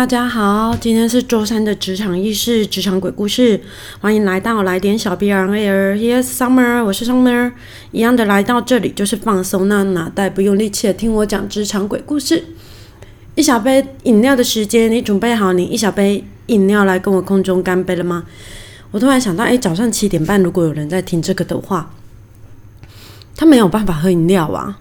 大家好，今天是周三的职场意识、职场鬼故事，欢迎来到来点小 B R A Yes Summer，我是 Summer，一样的来到这里就是放松那脑袋，不用力气的听我讲职场鬼故事。一小杯饮料的时间，你准备好你一小杯饮料来跟我空中干杯了吗？我突然想到，哎，早上七点半如果有人在听这个的话，他没有办法喝饮料啊。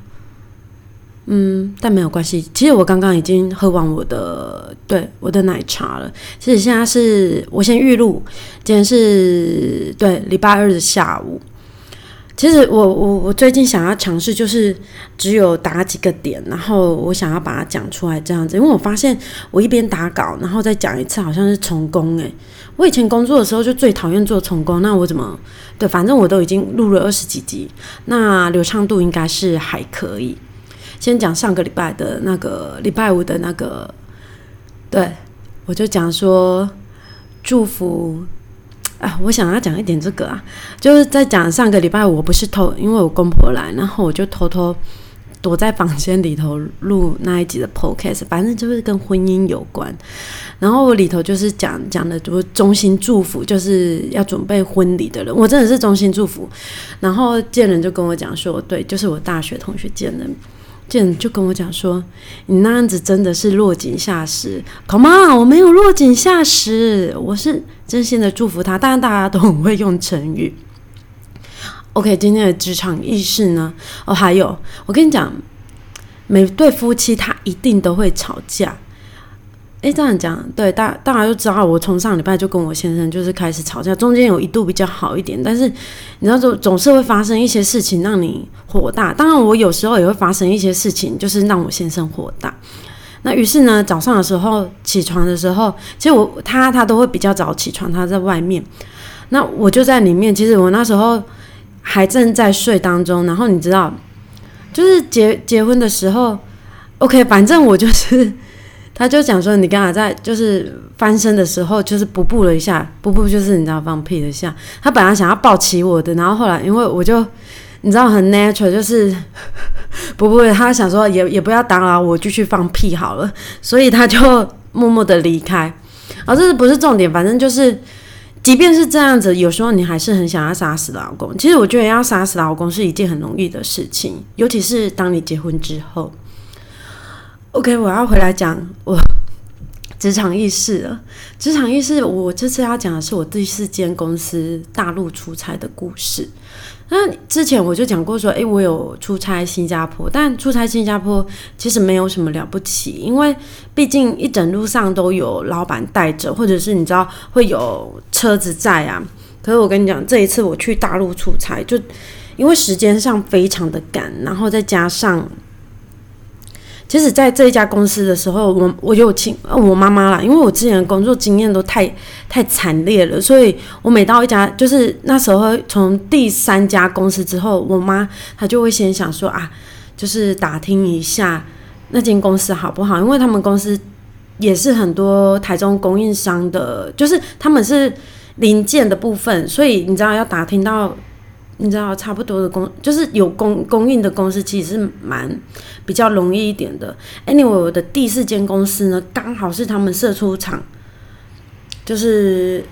嗯，但没有关系。其实我刚刚已经喝完我的对我的奶茶了。其实现在是我先预录，今天是对礼拜二的下午。其实我我我最近想要尝试，就是只有打几个点，然后我想要把它讲出来这样子。因为我发现我一边打稿，然后再讲一次，好像是重工诶。我以前工作的时候就最讨厌做重工，那我怎么对？反正我都已经录了二十几集，那流畅度应该是还可以。先讲上个礼拜的那个礼拜五的那个，对我就讲说祝福啊，我想要讲一点这个啊，就是在讲上个礼拜我不是偷，因为我公婆来，然后我就偷偷躲在房间里头录那一集的 podcast，反正就是跟婚姻有关，然后我里头就是讲讲的，就衷心祝福，就是要准备婚礼的人，我真的是衷心祝福，然后见人就跟我讲说，对，就是我大学同学见人。见就跟我讲说，你那样子真的是落井下石。Come on，我没有落井下石，我是真心的祝福他。当然大家都很会用成语。OK，今天的职场意识呢？哦，还有，我跟你讲，每对夫妻他一定都会吵架。哎，这样讲对，大大家都知道，我从上礼拜就跟我先生就是开始吵架，中间有一度比较好一点，但是你知道总总是会发生一些事情让你火大。当然，我有时候也会发生一些事情，就是让我先生火大。那于是呢，早上的时候起床的时候，其实我他他都会比较早起床，他在外面，那我就在里面。其实我那时候还正在睡当中，然后你知道，就是结结婚的时候，OK，反正我就是。他就讲说，你刚才在就是翻身的时候，就是不步了一下，不步就是你知道放屁了一下。他本来想要抱起我的，然后后来因为我就你知道很 natural，就是不不，他想说也也不要打扰我，继续放屁好了，所以他就默默的离开。而这是不是重点？反正就是，即便是这样子，有时候你还是很想要杀死老公。其实我觉得要杀死老公是一件很容易的事情，尤其是当你结婚之后。OK，我要回来讲我 职场意识了。职场意识，我这次要讲的是我第四间公司大陆出差的故事。那之前我就讲过说，诶，我有出差新加坡，但出差新加坡其实没有什么了不起，因为毕竟一整路上都有老板带着，或者是你知道会有车子在啊。可是我跟你讲，这一次我去大陆出差，就因为时间上非常的赶，然后再加上。其实，在这一家公司的时候，我我有请我妈妈啦，因为我之前的工作经验都太太惨烈了，所以我每到一家，就是那时候从第三家公司之后，我妈她就会先想说啊，就是打听一下那间公司好不好，因为他们公司也是很多台中供应商的，就是他们是零件的部分，所以你知道要打听到。你知道，差不多的公就是有供供应的公司，其实是蛮比较容易一点的。Anyway，我的第四间公司呢，刚好是他们射出厂，就是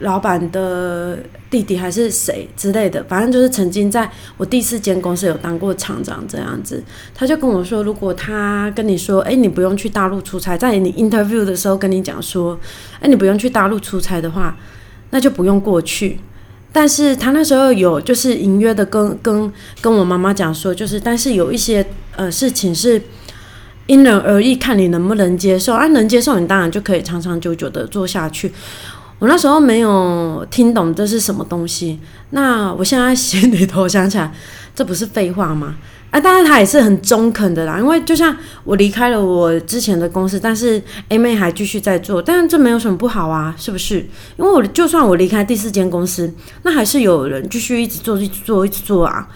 老板的弟弟还是谁之类的，反正就是曾经在我第四间公司有当过厂长这样子。他就跟我说，如果他跟你说，哎，你不用去大陆出差，在你 interview 的时候跟你讲说，哎，你不用去大陆出差的话，那就不用过去。但是他那时候有就是隐约的跟跟跟我妈妈讲说，就是但是有一些呃事情是因人而异，看你能不能接受。啊，能接受你当然就可以长长久久的做下去。我那时候没有听懂这是什么东西，那我现在心 里头想起来，这不是废话吗？啊，当然他也是很中肯的啦，因为就像我离开了我之前的公司，但是 A 妹还继续在做，但是这没有什么不好啊，是不是？因为我就算我离开第四间公司，那还是有人继续一直做、一直做、一直做啊，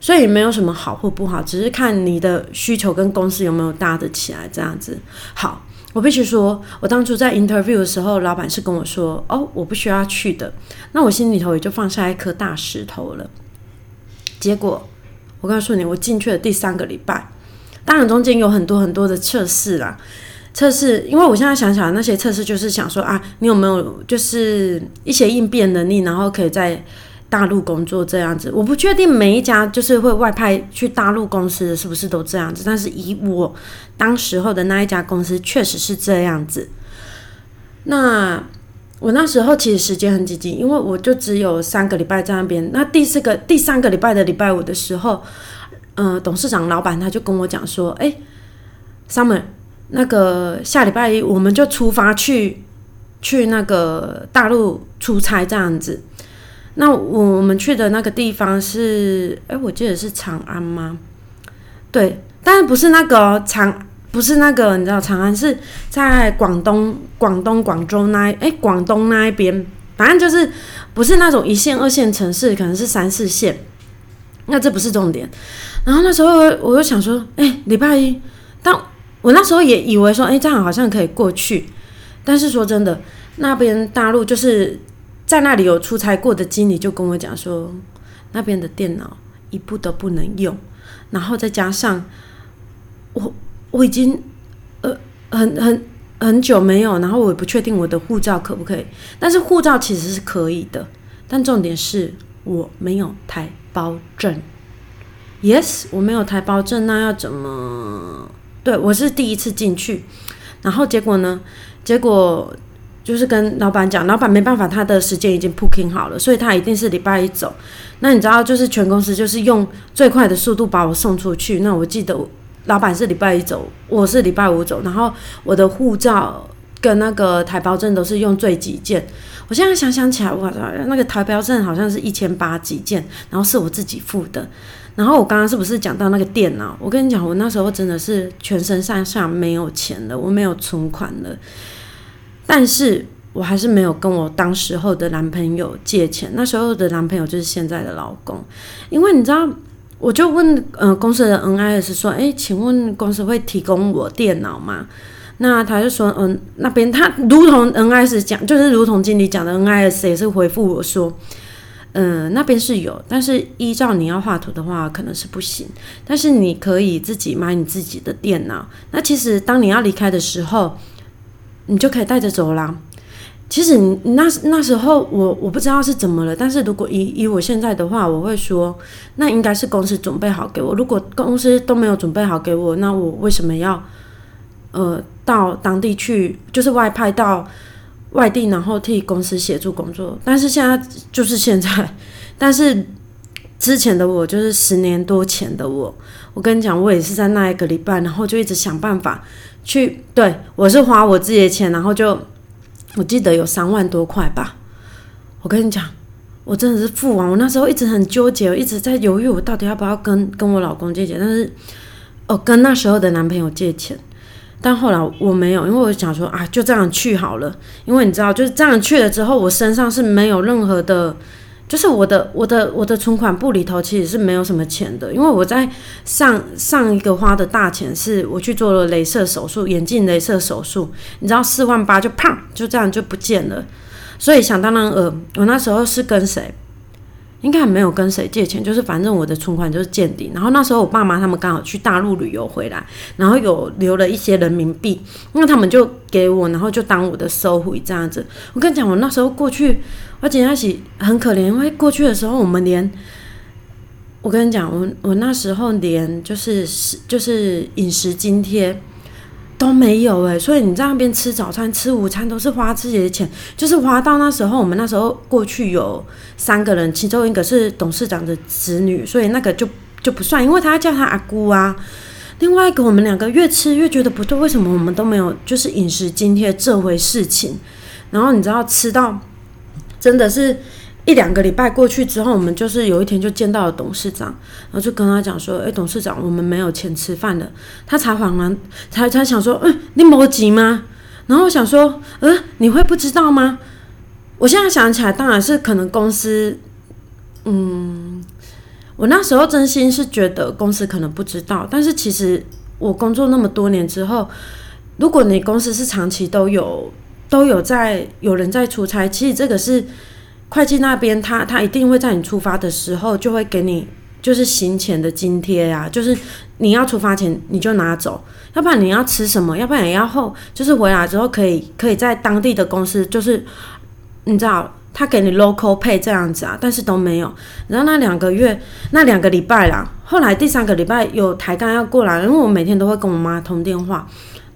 所以没有什么好或不好，只是看你的需求跟公司有没有搭得起来这样子。好，我必须说，我当初在 interview 的时候，老板是跟我说，哦，我不需要去的，那我心里头也就放下一颗大石头了。结果。我告诉你，我进去的第三个礼拜，当然中间有很多很多的测试啦。测试，因为我现在想想那些测试，就是想说啊，你有没有就是一些应变能力，然后可以在大陆工作这样子。我不确定每一家就是会外派去大陆公司的是不是都这样子，但是以我当时候的那一家公司确实是这样子。那我那时候其实时间很紧急，因为我就只有三个礼拜在那边。那第四个、第三个礼拜的礼拜五的时候，嗯，董事长、老板他就跟我讲说：“哎，Summer。”那个下礼拜一我们就出发去去那个大陆出差这样子。那我们去的那个地方是，哎，我记得是长安吗？对，但是不是那个长，不是那个，你知道长安是在广东、广东广州那，哎，广东那一边，反正就是不是那种一线、二线城市，可能是三四线。那这不是重点。然后那时候我就想说，哎，礼拜一但。我那时候也以为说，哎，这样好像可以过去。但是说真的，那边大陆就是在那里有出差过的经理就跟我讲说，那边的电脑一部都不能用。然后再加上我我已经呃很很很久没有，然后我也不确定我的护照可不可以。但是护照其实是可以的，但重点是我没有台胞证。Yes，我没有台胞证，那要怎么？对，我是第一次进去，然后结果呢？结果就是跟老板讲，老板没办法，他的时间已经 booking 好了，所以他一定是礼拜一走。那你知道，就是全公司就是用最快的速度把我送出去。那我记得我老板是礼拜一走，我是礼拜五走，然后我的护照跟那个台胞证都是用最急件。我现在想想起来，我，那个台胞证好像是一千八几件，然后是我自己付的。然后我刚刚是不是讲到那个电脑？我跟你讲，我那时候真的是全身上下没有钱了，我没有存款了。但是我还是没有跟我当时候的男朋友借钱。那时候的男朋友就是现在的老公，因为你知道，我就问呃公司的 NIS 说，哎，请问公司会提供我电脑吗？那他就说，嗯，那边他如同 NIS 讲，就是如同经理讲的，NIS 也是回复我说。嗯，那边是有，但是依照你要画图的话，可能是不行。但是你可以自己买你自己的电脑。那其实当你要离开的时候，你就可以带着走啦。其实你那那时候我我不知道是怎么了，但是如果以以我现在的话，我会说，那应该是公司准备好给我。如果公司都没有准备好给我，那我为什么要呃到当地去，就是外派到？外地，然后替公司协助工作，但是现在就是现在，但是之前的我就是十年多前的我，我跟你讲，我也是在那一个礼拜，然后就一直想办法去，对我是花我自己的钱，然后就我记得有三万多块吧，我跟你讲，我真的是付完，我那时候一直很纠结，我一直在犹豫，我到底要不要跟跟我老公借钱，但是哦，跟那时候的男朋友借钱。但后来我没有，因为我想说啊，就这样去好了。因为你知道，就是这样去了之后，我身上是没有任何的，就是我的我的我的存款簿里头其实是没有什么钱的。因为我在上上一个花的大钱是我去做了镭射手术，眼镜镭射手术，你知道四万八就砰就这样就不见了。所以想当然呃，我那时候是跟谁？应该没有跟谁借钱，就是反正我的存款就是见底。然后那时候我爸妈他们刚好去大陆旅游回来，然后有留了一些人民币，那他们就给我，然后就当我的收回这样子。我跟你讲，我那时候过去，而且那起很可怜，因为过去的时候我们连，我跟你讲，我我那时候连就是就是饮食津贴。都没有诶，所以你在那边吃早餐、吃午餐都是花自己的钱，就是花到那时候，我们那时候过去有三个人，其中一个是董事长的子女，所以那个就就不算，因为他叫他阿姑啊。另外一个，我们两个越吃越觉得不对，为什么我们都没有就是饮食津贴这回事情？然后你知道吃到真的是。一两个礼拜过去之后，我们就是有一天就见到了董事长，然后就跟他讲说：“哎，董事长，我们没有钱吃饭了。”他才恍然，才才想说：“嗯，你没急吗？”然后我想说：“嗯，你会不知道吗？”我现在想起来，当然是可能公司，嗯，我那时候真心是觉得公司可能不知道，但是其实我工作那么多年之后，如果你公司是长期都有都有在有人在出差，其实这个是。会计那边，他他一定会在你出发的时候就会给你就是行前的津贴啊，就是你要出发前你就拿走，要不然你要吃什么，要不然也要后，就是回来之后可以可以在当地的公司，就是你知道他给你 local pay 这样子啊，但是都没有。然后那两个月那两个礼拜啦，后来第三个礼拜有台干要过来，因为我每天都会跟我妈通电话。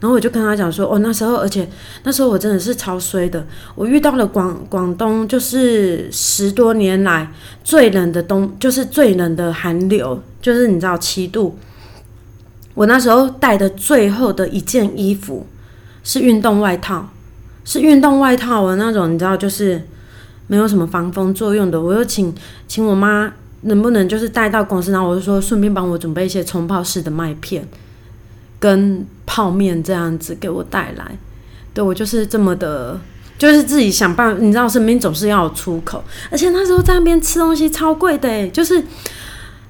然后我就跟他讲说，哦，那时候，而且那时候我真的是超衰的，我遇到了广广东就是十多年来最冷的冬，就是最冷的寒流，就是你知道七度。我那时候带的最后的一件衣服是运动外套，是运动外套的那种，你知道，就是没有什么防风作用的。我又请请我妈能不能就是带到公司，然后我就说顺便帮我准备一些冲泡式的麦片。跟泡面这样子给我带来，对我就是这么的，就是自己想办法。你知道，身边总是要有出口，而且那时候在那边吃东西超贵的，就是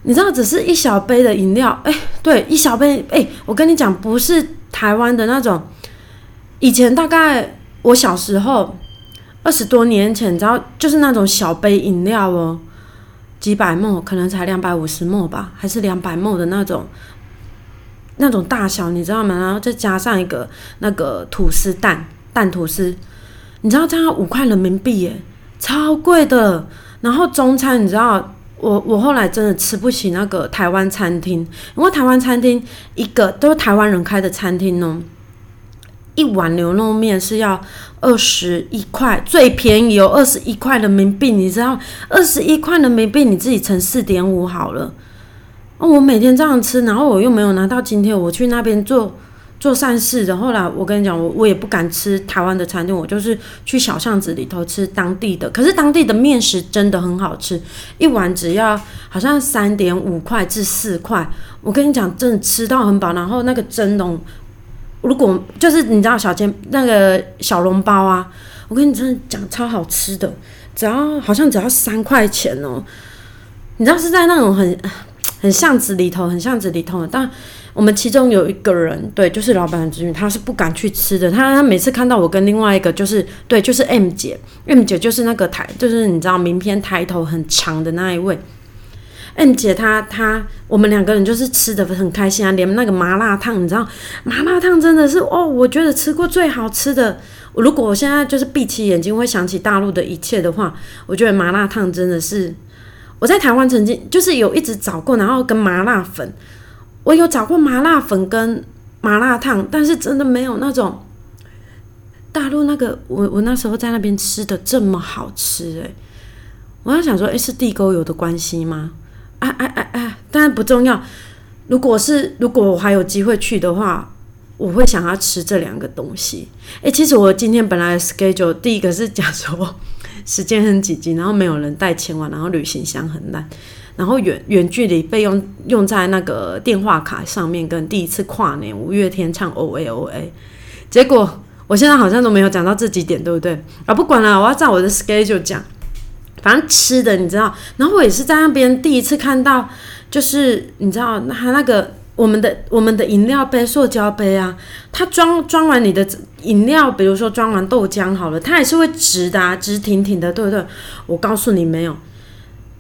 你知道，只是一小杯的饮料，哎，对，一小杯，哎，我跟你讲，不是台湾的那种。以前大概我小时候二十多年前，你知道，就是那种小杯饮料哦，几百沫，可能才两百五十沫吧，还是两百沫的那种。那种大小你知道吗？然后再加上一个那个吐司蛋蛋吐司，你知道这样五块人民币耶，超贵的。然后中餐你知道，我我后来真的吃不起那个台湾餐厅，因为台湾餐厅一个都是台湾人开的餐厅哦，一碗牛肉面是要二十一块，最便宜有二十一块人民币，你知道二十一块人民币你自己乘四点五好了。我每天这样吃，然后我又没有拿到津贴，我去那边做做善事的。后来我跟你讲，我我也不敢吃台湾的餐厅，我就是去小巷子里头吃当地的。可是当地的面食真的很好吃，一碗只要好像三点五块至四块。我跟你讲，真的吃到很饱。然后那个蒸笼，如果就是你知道小煎那个小笼包啊，我跟你真的讲超好吃的，只要好像只要三块钱哦。你知道是在那种很。很巷子里头，很巷子里头。但我们其中有一个人，对，就是老板的侄女，她是不敢去吃的。她她每次看到我跟另外一个，就是对，就是 M 姐，M 姐就是那个抬，就是你知道名片抬头很长的那一位。M 姐她她，我们两个人就是吃的很开心啊，连那个麻辣烫，你知道麻辣烫真的是哦，我觉得吃过最好吃的。如果我现在就是闭起眼睛会想起大陆的一切的话，我觉得麻辣烫真的是。我在台湾曾经就是有一直找过，然后跟麻辣粉，我有找过麻辣粉跟麻辣烫，但是真的没有那种大陆那个我我那时候在那边吃的这么好吃诶，我在想说，诶，是地沟油的关系吗？哎哎哎哎，当然不重要。如果是如果我还有机会去的话，我会想要吃这两个东西。诶，其实我今天本来 schedule 第一个是讲说。时间很紧急，然后没有人带钱玩，然后旅行箱很烂，然后远远距离费用用在那个电话卡上面，跟第一次跨年五月天唱 O A O A，结果我现在好像都没有讲到这几点，对不对？啊，不管了，我要照我的 schedule 讲，反正吃的你知道，然后我也是在那边第一次看到，就是你知道他那个。我们的我们的饮料杯，塑胶杯啊，它装装完你的饮料，比如说装完豆浆好了，它还是会直的，啊，直挺挺的，对不对？我告诉你没有，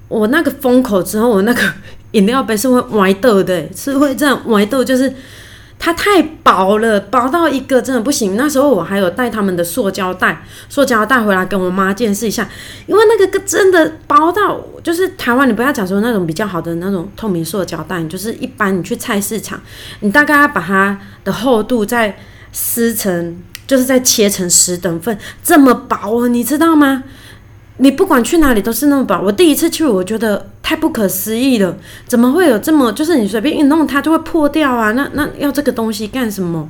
我那个封口之后，我那个 饮料杯是会歪豆的，是会这样歪豆，就是。它太薄了，薄到一个真的不行。那时候我还有带他们的塑胶袋，塑胶袋回来跟我妈见识一下，因为那个真的薄到，就是台湾你不要讲说那种比较好的那种透明塑胶袋，就是一般你去菜市场，你大概要把它的厚度再撕成，就是再切成十等份，这么薄，你知道吗？你不管去哪里都是那么薄。我第一次去，我觉得太不可思议了，怎么会有这么？就是你随便一弄，它就会破掉啊！那那要这个东西干什么？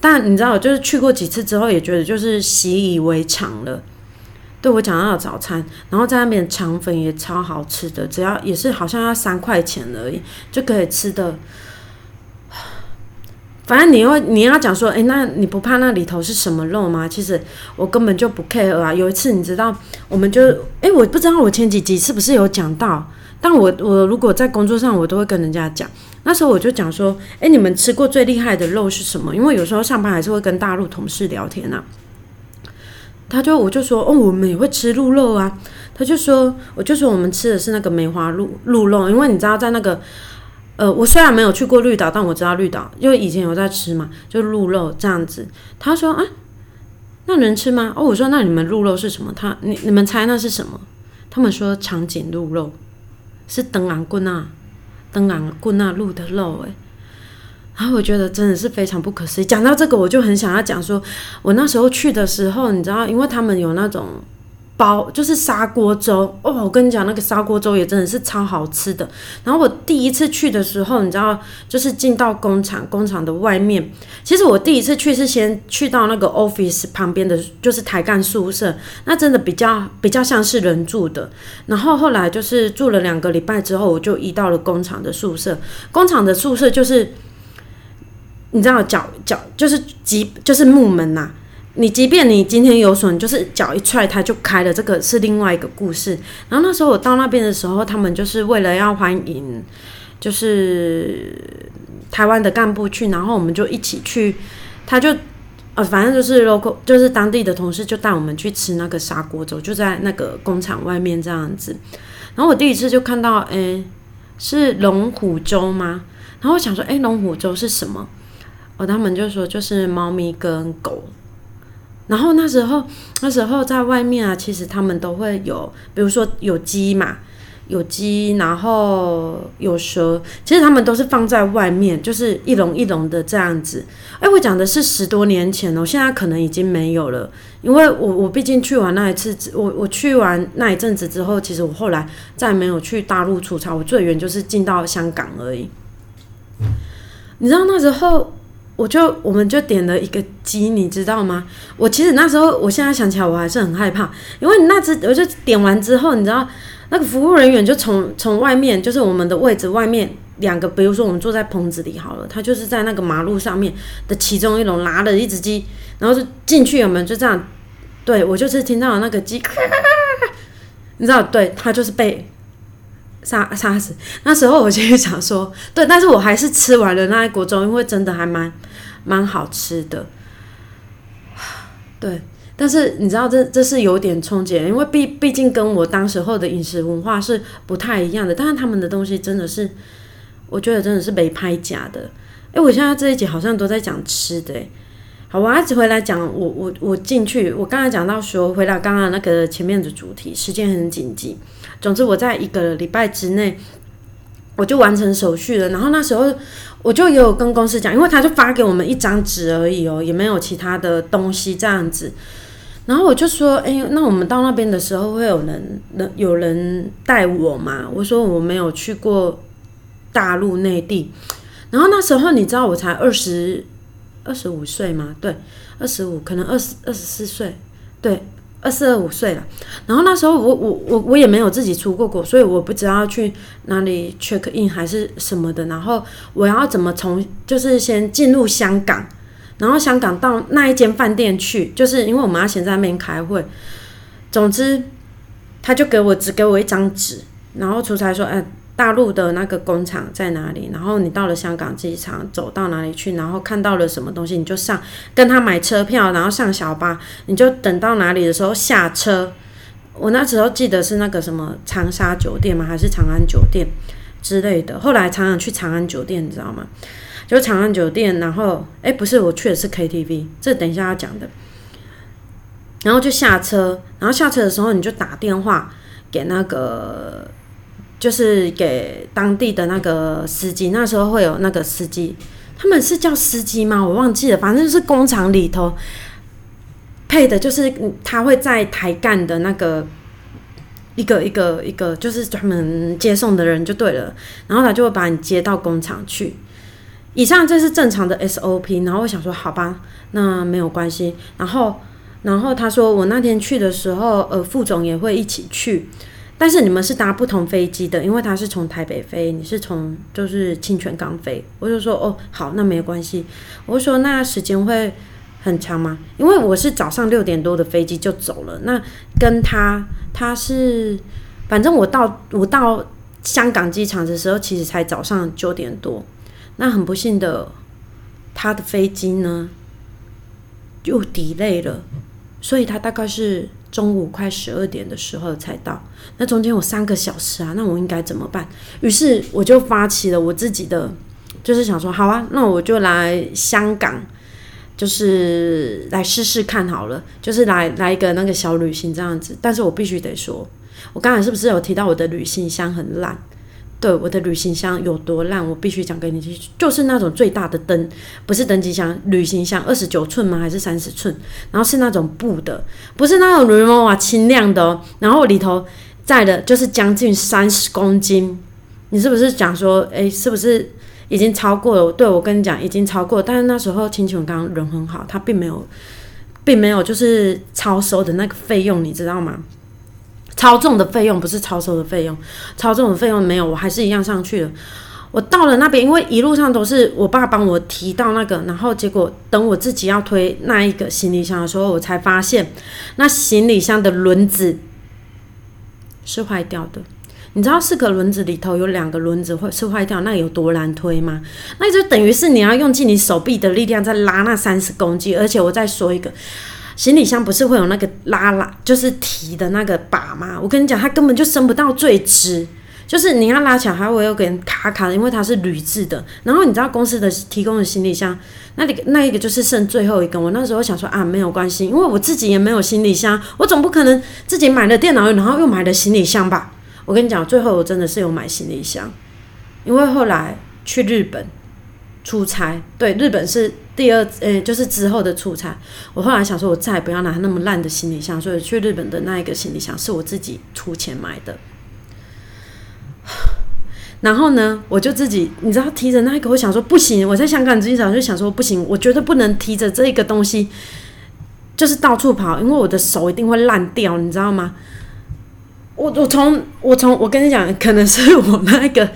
但你知道，就是去过几次之后，也觉得就是习以为常了。对我讲到早餐，然后在那边肠粉也超好吃的，只要也是好像要三块钱而已，就可以吃的。反正你要你要讲说，哎，那你不怕那里头是什么肉吗？其实我根本就不 care 啊。有一次你知道，我们就，哎，我不知道我前几集是不是有讲到，但我我如果在工作上，我都会跟人家讲。那时候我就讲说，哎，你们吃过最厉害的肉是什么？因为有时候上班还是会跟大陆同事聊天啊。他就我就说哦，我们也会吃鹿肉啊。他就说，我就说我们吃的是那个梅花鹿鹿肉，因为你知道在那个，呃，我虽然没有去过绿岛，但我知道绿岛，因为以前有在吃嘛，就鹿肉这样子。他说啊，那能吃吗？哦，我说那你们鹿肉是什么？他你你们猜那是什么？他们说长颈鹿肉是登昂棍啊，登昂棍啊鹿的肉诶。然后我觉得真的是非常不可思议。讲到这个，我就很想要讲说，我那时候去的时候，你知道，因为他们有那种。包就是砂锅粥哦，我跟你讲，那个砂锅粥也真的是超好吃的。然后我第一次去的时候，你知道，就是进到工厂，工厂的外面。其实我第一次去是先去到那个 office 旁边的，就是台干宿舍，那真的比较比较像是人住的。然后后来就是住了两个礼拜之后，我就移到了工厂的宿舍。工厂的宿舍就是，你知道，脚脚就是几就是木门呐。你即便你今天有损，就是脚一踹它就开了，这个是另外一个故事。然后那时候我到那边的时候，他们就是为了要欢迎，就是台湾的干部去，然后我们就一起去，他就呃反正就是 local，就是当地的同事就带我们去吃那个砂锅粥，就在那个工厂外面这样子。然后我第一次就看到，哎，是龙虎粥吗？然后我想说，哎，龙虎粥是什么？哦，他们就说就是猫咪跟狗。然后那时候，那时候在外面啊，其实他们都会有，比如说有鸡嘛，有鸡，然后有蛇，其实他们都是放在外面，就是一笼一笼的这样子。哎，我讲的是十多年前哦，现在可能已经没有了，因为我我毕竟去完那一次，我我去完那一阵子之后，其实我后来再没有去大陆出差，我最远就是进到香港而已。你知道那时候？我就我们就点了一个鸡，你知道吗？我其实那时候，我现在想起来我还是很害怕，因为那只我就点完之后，你知道那个服务人员就从从外面，就是我们的位置外面两个，比如说我们坐在棚子里好了，他就是在那个马路上面的其中一笼拿了一只鸡，然后就进去，我们就这样？对我就是听到那个鸡，你知道，对他就是被。杀杀死那时候，我就想说，对，但是我还是吃完了那一锅粥，因为真的还蛮蛮好吃的。对，但是你知道，这这是有点冲击，因为毕毕竟跟我当时候的饮食文化是不太一样的。但是他们的东西真的是，我觉得真的是没拍假的。哎，我现在这一集好像都在讲吃的，好，我还是回来讲，我我我进去，我刚才讲到说，回来刚刚那个前面的主题，时间很紧急。总之，我在一个礼拜之内，我就完成手续了。然后那时候，我就也有跟公司讲，因为他就发给我们一张纸而已哦，也没有其他的东西这样子。然后我就说：“哎，那我们到那边的时候会有人、人有人带我吗？”我说：“我没有去过大陆内地。”然后那时候你知道我才二十二十五岁吗？对，二十五，可能二十二十四岁，对。二十二五岁了，然后那时候我我我我也没有自己出过国，所以我不知道去哪里 check in 还是什么的。然后我要怎么从就是先进入香港，然后香港到那一间饭店去，就是因为我们要先在那边开会。总之，他就给我只给我一张纸，然后出差说，哎。大陆的那个工厂在哪里？然后你到了香港机场，走到哪里去？然后看到了什么东西，你就上跟他买车票，然后上小巴，你就等到哪里的时候下车。我那时候记得是那个什么长沙酒店吗？还是长安酒店之类的？后来常常去长安酒店，你知道吗？就长安酒店，然后哎，不是，我去的是 KTV，这等一下要讲的。然后就下车，然后下车的时候你就打电话给那个。就是给当地的那个司机，那时候会有那个司机，他们是叫司机吗？我忘记了，反正就是工厂里头配的，就是他会在台干的那个一个一个一个，就是专门接送的人就对了，然后他就会把你接到工厂去。以上这是正常的 SOP，然后我想说，好吧，那没有关系。然后，然后他说我那天去的时候，呃，副总也会一起去。但是你们是搭不同飞机的，因为他是从台北飞，你是从就是清泉港飞。我就说哦，好，那没关系。我说那时间会很长吗？因为我是早上六点多的飞机就走了。那跟他他是，反正我到我到香港机场的时候，其实才早上九点多。那很不幸的，他的飞机呢又 delay 了。所以他大概是中午快十二点的时候才到。那中间有三个小时啊，那我应该怎么办？于是我就发起了我自己的，就是想说，好啊，那我就来香港，就是来试试看好了，就是来来一个那个小旅行这样子。但是我必须得说，我刚才是不是有提到我的旅行箱很烂？对我的旅行箱有多烂，我必须讲给你听，就是那种最大的登，不是登机箱，旅行箱二十九寸吗？还是三十寸？然后是那种布的，不是那种绒毛啊，轻量的哦。然后里头载的就是将近三十公斤，你是不是讲说，诶，是不是已经超过了？对我跟你讲，已经超过。但是那时候清琼刚人很好，他并没有，并没有就是超收的那个费用，你知道吗？超重的费用不是超收的费用，超重的费用没有，我还是一样上去了。我到了那边，因为一路上都是我爸帮我提到那个，然后结果等我自己要推那一个行李箱的时候，我才发现那行李箱的轮子是坏掉的。你知道四个轮子里头有两个轮子会是坏掉，那有多难推吗？那就等于是你要用尽你手臂的力量在拉那三十公斤，而且我再说一个。行李箱不是会有那个拉拉，就是提的那个把吗？我跟你讲，它根本就升不到最直，就是你要拉起来还会有点卡卡的，因为它是铝制的。然后你知道公司的提供的行李箱，那里那一个就是剩最后一个。我那时候想说啊，没有关系，因为我自己也没有行李箱，我总不可能自己买了电脑，然后又买了行李箱吧？我跟你讲，最后我真的是有买行李箱，因为后来去日本。出差对日本是第二，呃，就是之后的出差。我后来想说，我再也不要拿那么烂的行李箱，所以去日本的那一个行李箱是我自己出钱买的。然后呢，我就自己，你知道，提着那一个，我想说不行。我在香港机场就想说不行，我绝对不能提着这个东西，就是到处跑，因为我的手一定会烂掉，你知道吗？我我从我从我跟你讲，可能是我那个。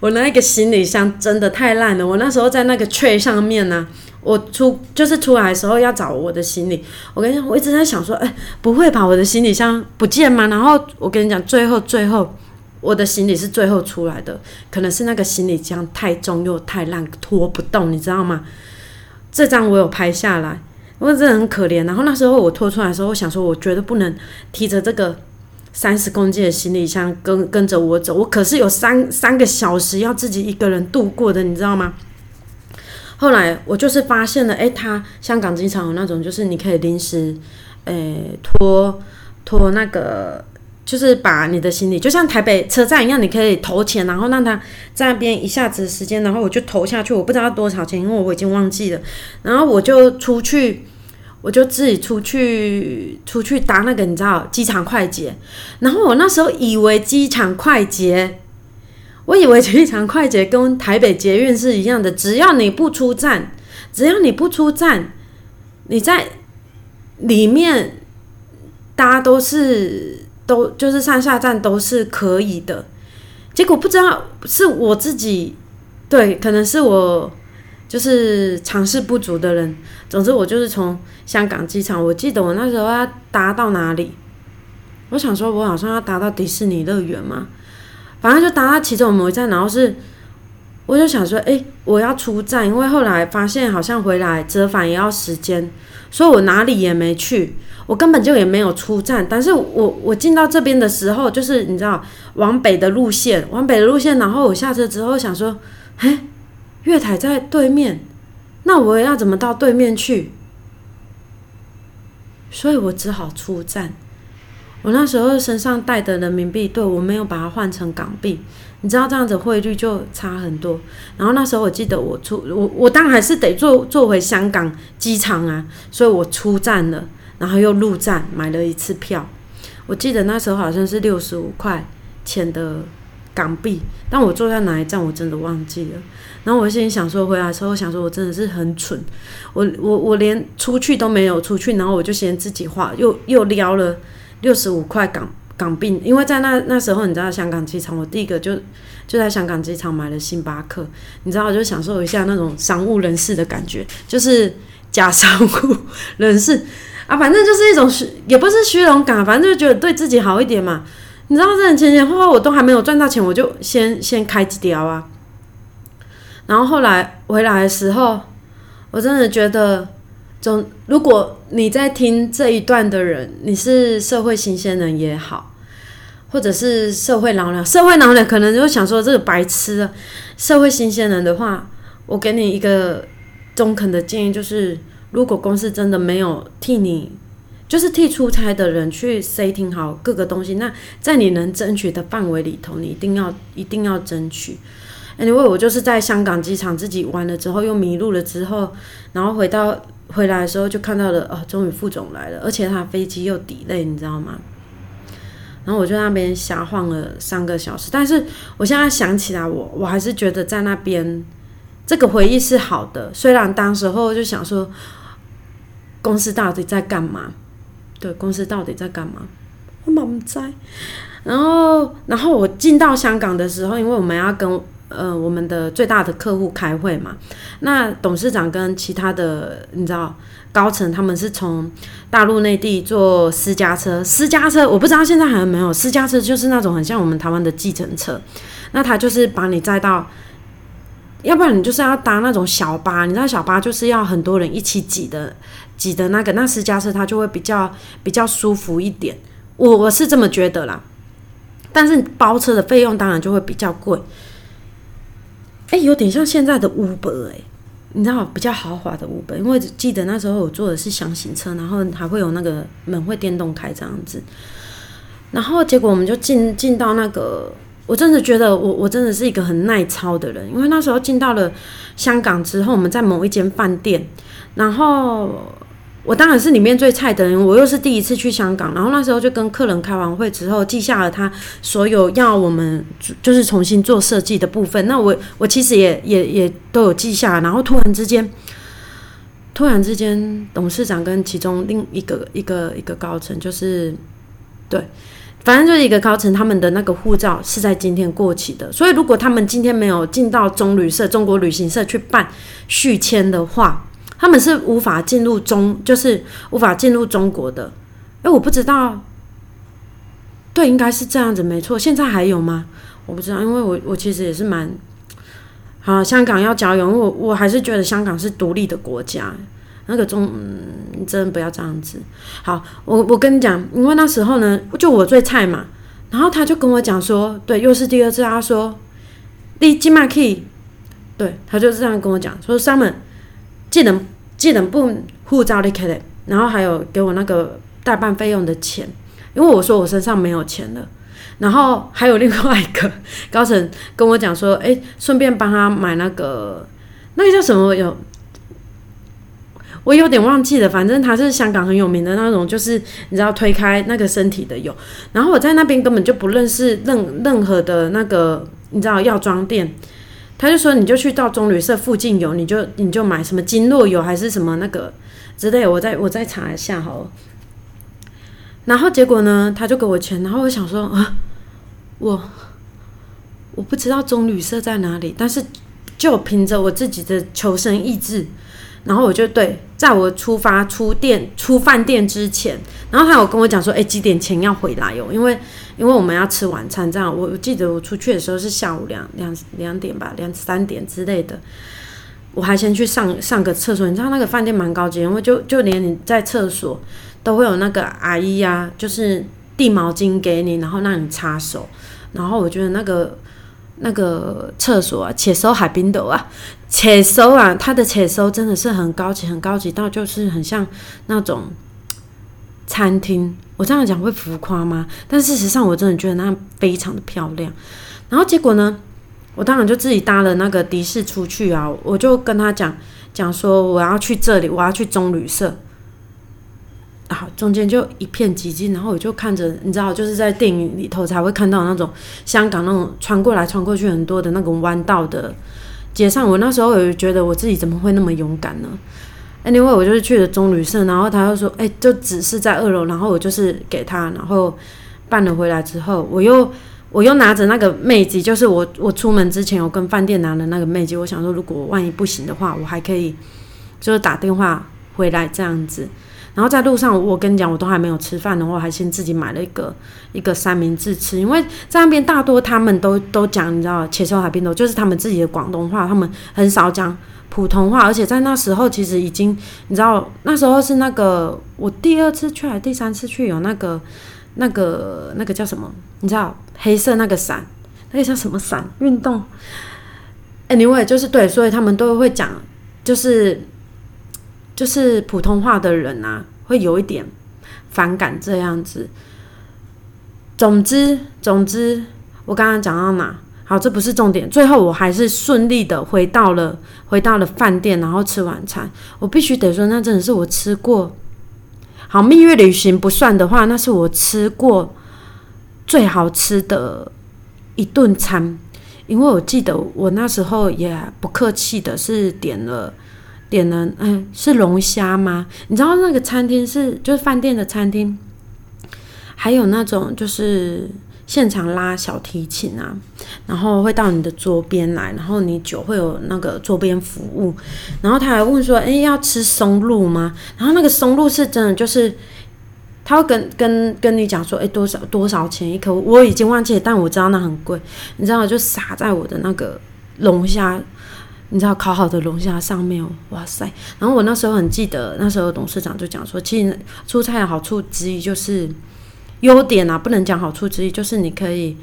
我那一个行李箱真的太烂了。我那时候在那个 tray 上面呢，我出就是出来的时候要找我的行李。我跟你讲，我一直在想说，哎，不会吧，我的行李箱不见吗？然后我跟你讲，最后最后我的行李是最后出来的，可能是那个行李箱太重又太烂，拖不动，你知道吗？这张我有拍下来，因为真的很可怜。然后那时候我拖出来的时候，我想说，我觉得不能提着这个。三十公斤的行李箱跟跟着我走，我可是有三三个小时要自己一个人度过的，你知道吗？后来我就是发现了，诶，他香港机场有那种，就是你可以临时，诶，拖拖那个，就是把你的行李，就像台北车站一样，你可以投钱，然后让他在那边一下子时间，然后我就投下去，我不知道多少钱，因为我已经忘记了，然后我就出去。我就自己出去出去搭那个你知道机场快捷，然后我那时候以为机场快捷，我以为机场快捷跟台北捷运是一样的，只要你不出站，只要你不出站，你在里面搭都是都就是上下站都是可以的。结果不知道是我自己对，可能是我。就是尝试不足的人。总之，我就是从香港机场，我记得我那时候要搭到哪里？我想说，我好像要搭到迪士尼乐园嘛。反正就搭到其中某一站，然后是，我就想说，哎，我要出站，因为后来发现好像回来折返也要时间，所以我哪里也没去，我根本就也没有出站。但是我我进到这边的时候，就是你知道，往北的路线，往北的路线，然后我下车之后想说，哎。月台在对面，那我要怎么到对面去？所以我只好出站。我那时候身上带的人民币，对我没有把它换成港币，你知道这样子汇率就差很多。然后那时候我记得我出我我当然还是得坐坐回香港机场啊，所以我出站了，然后又入站买了一次票。我记得那时候好像是六十五块钱的港币，但我坐在哪一站我真的忘记了。然后我心里想说，回来的时候想说，我真的是很蠢，我我我连出去都没有出去，然后我就先自己花，又又撩了六十五块港港币，因为在那那时候你知道香港机场，我第一个就就在香港机场买了星巴克，你知道我就享受一下那种商务人士的感觉，就是假商务 人士啊，反正就是一种虚，也不是虚荣感，反正就觉得对自己好一点嘛。你知道这前前后后我都还没有赚到钱，我就先先开几条啊。然后后来回来的时候，我真的觉得，总如果你在听这一段的人，你是社会新鲜人也好，或者是社会老鸟，社会老鸟可能就想说这个白痴啊。社会新鲜人的话，我给你一个中肯的建议，就是如果公司真的没有替你，就是替出差的人去 setting 好各个东西，那在你能争取的范围里头，你一定要一定要争取。因为我就是在香港机场自己玩了之后，又迷路了之后，然后回到回来的时候就看到了，哦，终于副总来了，而且他飞机又抵累，你知道吗？然后我就那边瞎晃了三个小时，但是我现在想起来，我我还是觉得在那边这个回忆是好的，虽然当时候就想说公司到底在干嘛？对，公司到底在干嘛？我满在。然后，然后我进到香港的时候，因为我们要跟。呃，我们的最大的客户开会嘛，那董事长跟其他的你知道高层，他们是从大陆内地坐私家车，私家车我不知道现在还有没有，私家车就是那种很像我们台湾的计程车，那他就是把你载到，要不然你就是要搭那种小巴，你知道小巴就是要很多人一起挤的挤的那个，那私家车它就会比较比较舒服一点，我我是这么觉得啦，但是包车的费用当然就会比较贵。哎，有点像现在的 Uber 哎，你知道比较豪华的 Uber，因为记得那时候我坐的是箱型车，然后还会有那个门会电动开这样子，然后结果我们就进进到那个，我真的觉得我我真的是一个很耐操的人，因为那时候进到了香港之后，我们在某一间饭店，然后。我当然是里面最菜的人，我又是第一次去香港，然后那时候就跟客人开完会之后，记下了他所有要我们就是重新做设计的部分。那我我其实也也也都有记下，然后突然之间，突然之间，董事长跟其中另一个一个一个高层，就是对，反正就是一个高层，他们的那个护照是在今天过期的，所以如果他们今天没有进到中旅社、中国旅行社去办续签的话。他们是无法进入中，就是无法进入中国的。哎，我不知道，对，应该是这样子，没错。现在还有吗？我不知道，因为我我其实也是蛮好。香港要交友，我我还是觉得香港是独立的国家。那个中，你真的不要这样子。好，我我跟你讲，因为那时候呢，就我最菜嘛。然后他就跟我讲说，对，又是第二次。他说，你今麦 key，对他就这样跟我讲说，他们技能。技能部护照的 c a 然后还有给我那个代办费用的钱，因为我说我身上没有钱了。然后还有另外一个高层跟我讲说，哎，顺便帮他买那个那个叫什么有，我有点忘记了，反正他是香港很有名的那种，就是你知道推开那个身体的有。然后我在那边根本就不认识任任何的那个你知道药妆店。他就说，你就去到中旅社附近有，你就你就买什么金络油还是什么那个之类，我再我再查一下好了。然后结果呢，他就给我钱，然后我想说啊，我我不知道中旅社在哪里，但是就凭着我自己的求生意志。然后我就对，在我出发出店出饭店之前，然后他有跟我讲说，哎，几点前要回来哟？因为因为我们要吃晚餐，这样我我记得我出去的时候是下午两两两点吧，两三点之类的。我还先去上上个厕所，你知道那个饭店蛮高级，因为就就连你在厕所都会有那个阿姨呀，就是递毛巾给你，然后让你擦手。然后我觉得那个。那个厕所啊，且收海滨斗啊，且收啊，它的且收真的是很高级，很高级到就是很像那种餐厅。我这样讲会浮夸吗？但事实上，我真的觉得那非常的漂亮。然后结果呢，我当然就自己搭了那个的士出去啊，我就跟他讲讲说我要去这里，我要去中旅社。好，中间就一片寂静，然后我就看着，你知道，就是在电影里头才会看到那种香港那种穿过来穿过去很多的那种弯道的街上。我那时候我就觉得我自己怎么会那么勇敢呢？Anyway，我就是去了棕榈社，然后他又说，哎，就只是在二楼，然后我就是给他，然后办了回来之后，我又我又拿着那个妹子，就是我我出门之前我跟饭店拿的那个妹子，我想说如果万一不行的话，我还可以就是打电话回来这样子。然后在路上，我跟你讲，我都还没有吃饭的话，还先自己买了一个一个三明治吃，因为在那边大多他们都都讲，你知道，切收海边头就是他们自己的广东话，他们很少讲普通话，而且在那时候其实已经，你知道，那时候是那个我第二次去还是第三次去有那个那个那个叫什么？你知道黑色那个伞，那个叫什么伞？运动？Anyway，就是对，所以他们都会讲，就是。就是普通话的人啊，会有一点反感这样子。总之，总之，我刚刚讲到哪？好，这不是重点。最后，我还是顺利的回到了回到了饭店，然后吃晚餐。我必须得说，那真的是我吃过好蜜月旅行不算的话，那是我吃过最好吃的一顿餐。因为我记得我那时候也不客气的是点了。点了，嗯，是龙虾吗？你知道那个餐厅是就是饭店的餐厅，还有那种就是现场拉小提琴啊，然后会到你的桌边来，然后你酒会有那个桌边服务，然后他还问说，哎，要吃松露吗？然后那个松露是真的，就是他会跟跟跟你讲说，哎，多少多少钱一颗？我已经忘记了，但我知道那很贵，你知道就撒在我的那个龙虾。你知道烤好的龙虾上面，哇塞！然后我那时候很记得，那时候董事长就讲说，其实出差的好处之一就是优点啊，不能讲好处之一，就是你可以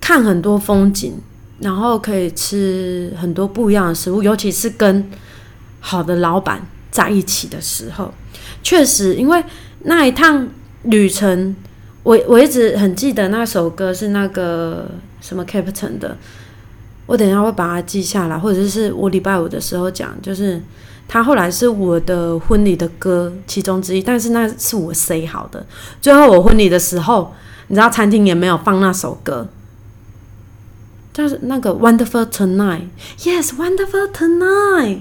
看很多风景，然后可以吃很多不一样的食物，尤其是跟好的老板在一起的时候，确实，因为那一趟旅程，我我一直很记得那首歌是那个什么 Captain 的。我等一下会把它记下来，或者是我礼拜五的时候讲，就是他后来是我的婚礼的歌其中之一，但是那是我 say 好的。最后我婚礼的时候，你知道餐厅也没有放那首歌，就是那个 Wonderful Tonight，Yes Wonderful Tonight。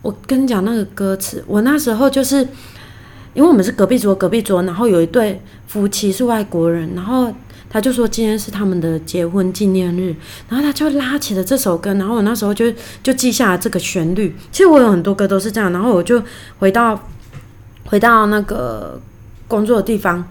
我跟你讲那个歌词，我那时候就是因为我们是隔壁桌，隔壁桌，然后有一对夫妻是外国人，然后。他就说今天是他们的结婚纪念日，然后他就拉起了这首歌，然后我那时候就就记下了这个旋律。其实我有很多歌都是这样，然后我就回到回到那个工作的地方，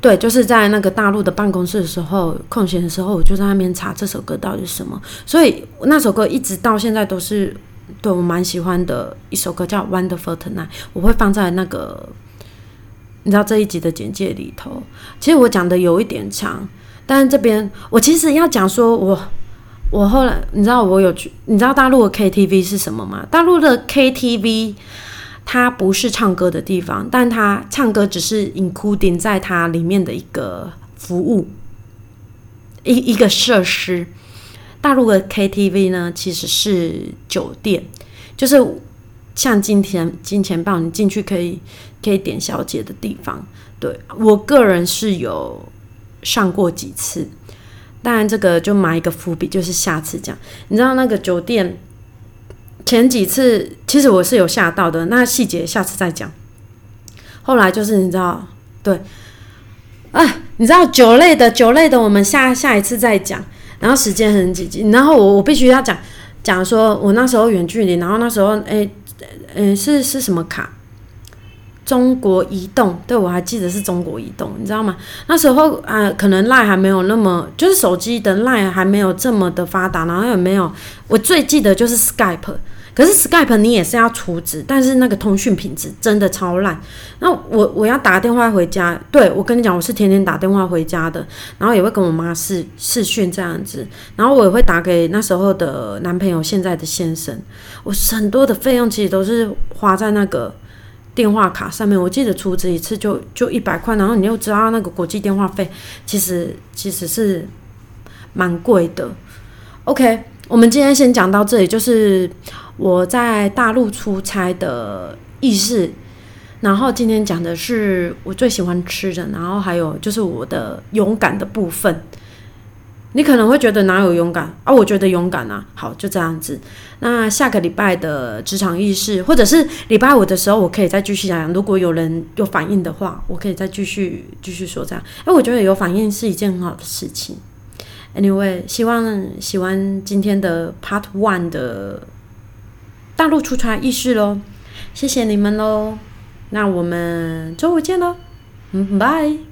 对，就是在那个大陆的办公室的时候，空闲的时候，我就在那边查这首歌到底是什么。所以那首歌一直到现在都是对我蛮喜欢的一首歌，叫《Wonderful Tonight》，我会放在那个。你知道这一集的简介里头，其实我讲的有一点长，但是这边我其实要讲说，我我后来你知道我有去，你知道大陆的 KTV 是什么吗？大陆的 KTV 它不是唱歌的地方，但它唱歌只是 including 在它里面的一个服务，一一个设施。大陆的 KTV 呢，其实是酒店，就是像金钱金钱豹，你进去可以。可以点小姐的地方，对我个人是有上过几次，当然这个就埋一个伏笔，就是下次讲。你知道那个酒店前几次其实我是有吓到的，那细节下次再讲。后来就是你知道，对，啊，你知道酒类的酒类的，我们下下一次再讲。然后时间很紧急，然后我我必须要讲讲说，我那时候远距离，然后那时候哎嗯是是什么卡？中国移动，对我还记得是中国移动，你知道吗？那时候啊，可能 LINE 还没有那么，就是手机的 LINE 还没有这么的发达，然后也没有。我最记得就是 Skype，可是 Skype 你也是要储值，但是那个通讯品质真的超烂。那我我要打电话回家，对我跟你讲，我是天天打电话回家的，然后也会跟我妈视视讯这样子，然后我也会打给那时候的男朋友，现在的先生。我很多的费用其实都是花在那个。电话卡上面，我记得储值一次就就一百块，然后你又知道那个国际电话费，其实其实是蛮贵的。OK，我们今天先讲到这里，就是我在大陆出差的意识。然后今天讲的是我最喜欢吃的，然后还有就是我的勇敢的部分。你可能会觉得哪有勇敢啊？我觉得勇敢啊。好，就这样子。那下个礼拜的职场意识，或者是礼拜五的时候，我可以再继续讲。如果有人有反应的话，我可以再继续继续说这样。因为我觉得有反应是一件很好的事情。Anyway，希望喜欢今天的 Part One 的大陆出差意识喽。谢谢你们喽。那我们周五见喽，嗯，拜。